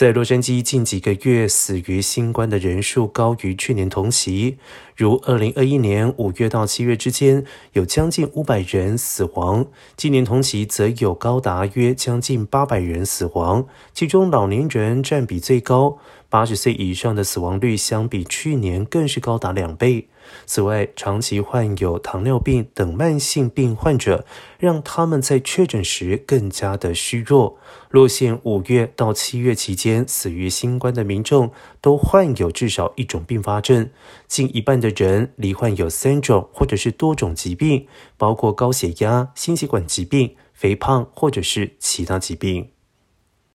在洛杉矶近几个月死于新冠的人数高于去年同期，如二零二一年五月到七月之间有将近五百人死亡，今年同期则有高达约将近八百人死亡，其中老年人占比最高，八十岁以上的死亡率相比去年更是高达两倍。此外，长期患有糖尿病等慢性病患者，让他们在确诊时更加的虚弱。落线五月到七月期间死于新冠的民众，都患有至少一种并发症，近一半的人罹患有三种或者是多种疾病，包括高血压、心血管疾病、肥胖或者是其他疾病。